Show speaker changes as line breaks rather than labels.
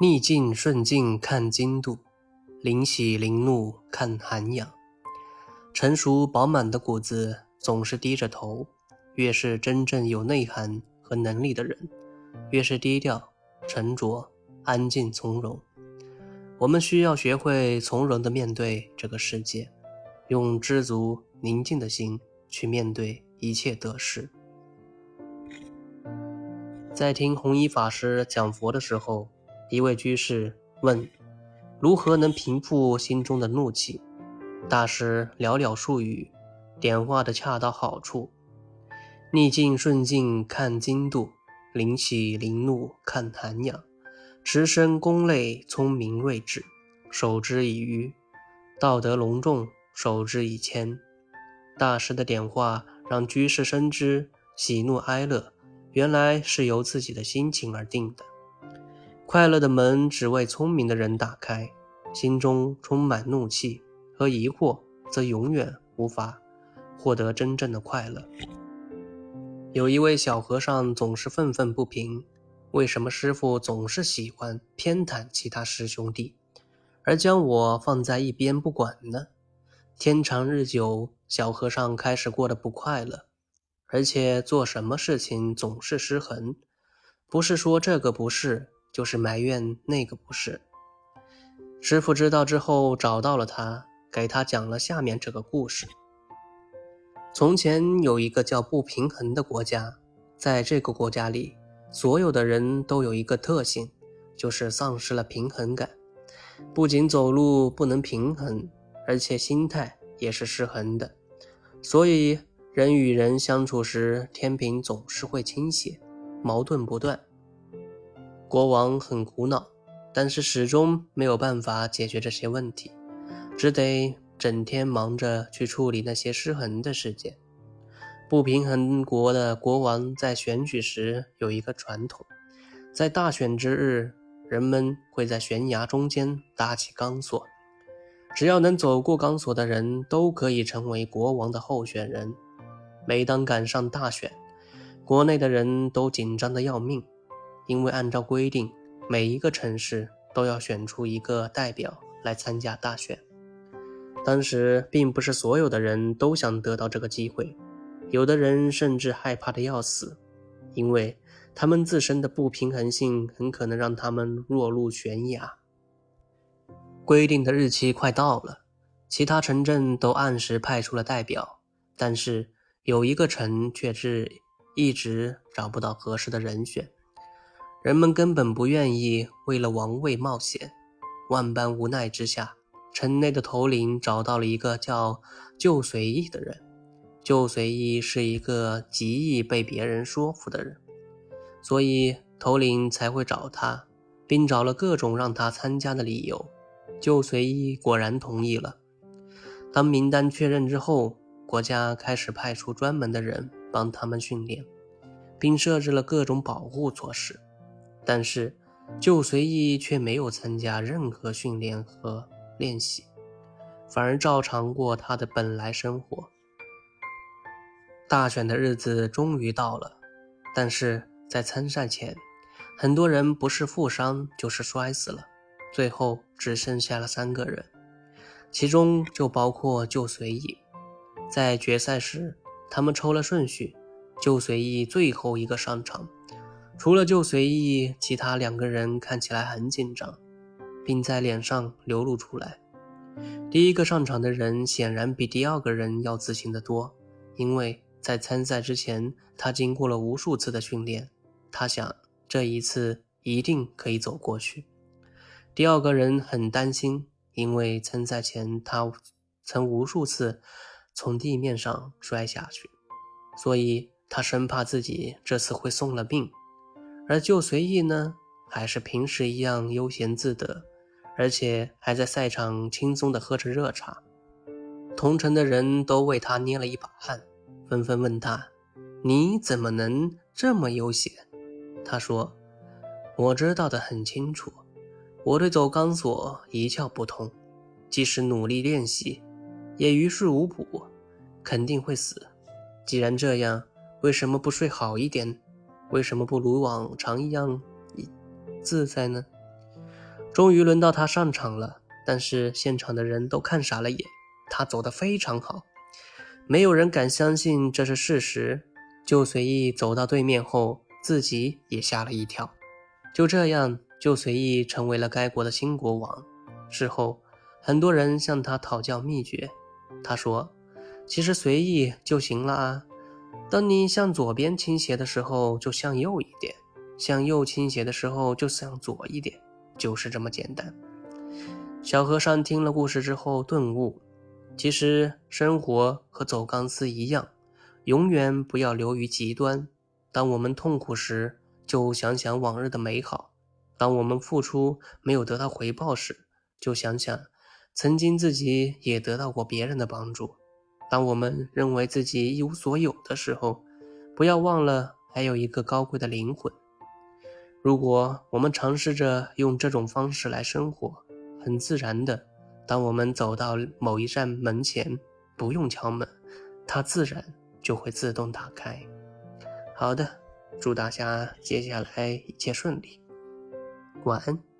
逆境顺境看精度，临喜临怒看涵养。成熟饱满的谷子总是低着头，越是真正有内涵和能力的人，越是低调、沉着、安静从容。我们需要学会从容地面对这个世界，用知足宁静的心去面对一切得失。在听弘一法师讲佛的时候，一位居士问：“如何能平复心中的怒气？”大师寥寥数语，点化的恰到好处：“逆境顺境看精度，临喜临怒看涵养。持身功类聪明睿智，守之以愚；道德隆重，守之以谦。”大师的点化让居士深知喜怒哀乐。原来是由自己的心情而定的。快乐的门只为聪明的人打开，心中充满怒气和疑惑，则永远无法获得真正的快乐。有一位小和尚总是愤愤不平：为什么师傅总是喜欢偏袒其他师兄弟，而将我放在一边不管呢？天长日久，小和尚开始过得不快乐。而且做什么事情总是失衡，不是说这个不是，就是埋怨那个不是。师傅知道之后找到了他，给他讲了下面这个故事：从前有一个叫不平衡的国家，在这个国家里，所有的人都有一个特性，就是丧失了平衡感，不仅走路不能平衡，而且心态也是失衡的，所以。人与人相处时，天平总是会倾斜，矛盾不断。国王很苦恼，但是始终没有办法解决这些问题，只得整天忙着去处理那些失衡的事件。不平衡国的国王在选举时有一个传统，在大选之日，人们会在悬崖中间搭起钢索，只要能走过钢索的人都可以成为国王的候选人。每当赶上大选，国内的人都紧张的要命，因为按照规定，每一个城市都要选出一个代表来参加大选。当时并不是所有的人都想得到这个机会，有的人甚至害怕的要死，因为他们自身的不平衡性很可能让他们落入悬崖。规定的日期快到了，其他城镇都按时派出了代表，但是。有一个城却是一直找不到合适的人选，人们根本不愿意为了王位冒险。万般无奈之下，城内的头领找到了一个叫旧随意的人。旧随意是一个极易被别人说服的人，所以头领才会找他，并找了各种让他参加的理由。旧随意果然同意了。当名单确认之后。国家开始派出专门的人帮他们训练，并设置了各种保护措施，但是旧随意却没有参加任何训练和练习，反而照常过他的本来生活。大选的日子终于到了，但是在参赛前，很多人不是负伤就是摔死了，最后只剩下了三个人，其中就包括旧随意。在决赛时，他们抽了顺序，旧随意最后一个上场。除了旧随意，其他两个人看起来很紧张，并在脸上流露出来。第一个上场的人显然比第二个人要自信得多，因为在参赛之前，他经过了无数次的训练。他想，这一次一定可以走过去。第二个人很担心，因为参赛前他曾无数次。从地面上摔下去，所以他生怕自己这次会送了命。而就随意呢，还是平时一样悠闲自得，而且还在赛场轻松地喝着热茶。同城的人都为他捏了一把汗，纷纷问他：“你怎么能这么悠闲？”他说：“我知道的很清楚，我对走钢索一窍不通，即使努力练习。”也于事无补，肯定会死。既然这样，为什么不睡好一点？为什么不如往常一样自在呢？终于轮到他上场了，但是现场的人都看傻了眼。他走得非常好，没有人敢相信这是事实。就随意走到对面后，自己也吓了一跳。就这样，就随意成为了该国的新国王。事后，很多人向他讨教秘诀。他说：“其实随意就行了啊。当你向左边倾斜的时候，就向右一点；向右倾斜的时候，就向左一点，就是这么简单。”小和尚听了故事之后顿悟：其实生活和走钢丝一样。永远不要流于极端。当我们痛苦时，就想想往日的美好；当我们付出没有得到回报时，就想想曾经自己也得到过别人的帮助；当我们认为自己一无所有的时候，不要忘了还有一个高贵的灵魂。如果我们尝试着用这种方式来生活，很自然的，当我们走到某一扇门前，不用敲门，它自然。就会自动打开。好的，祝大家接下来一切顺利，晚安。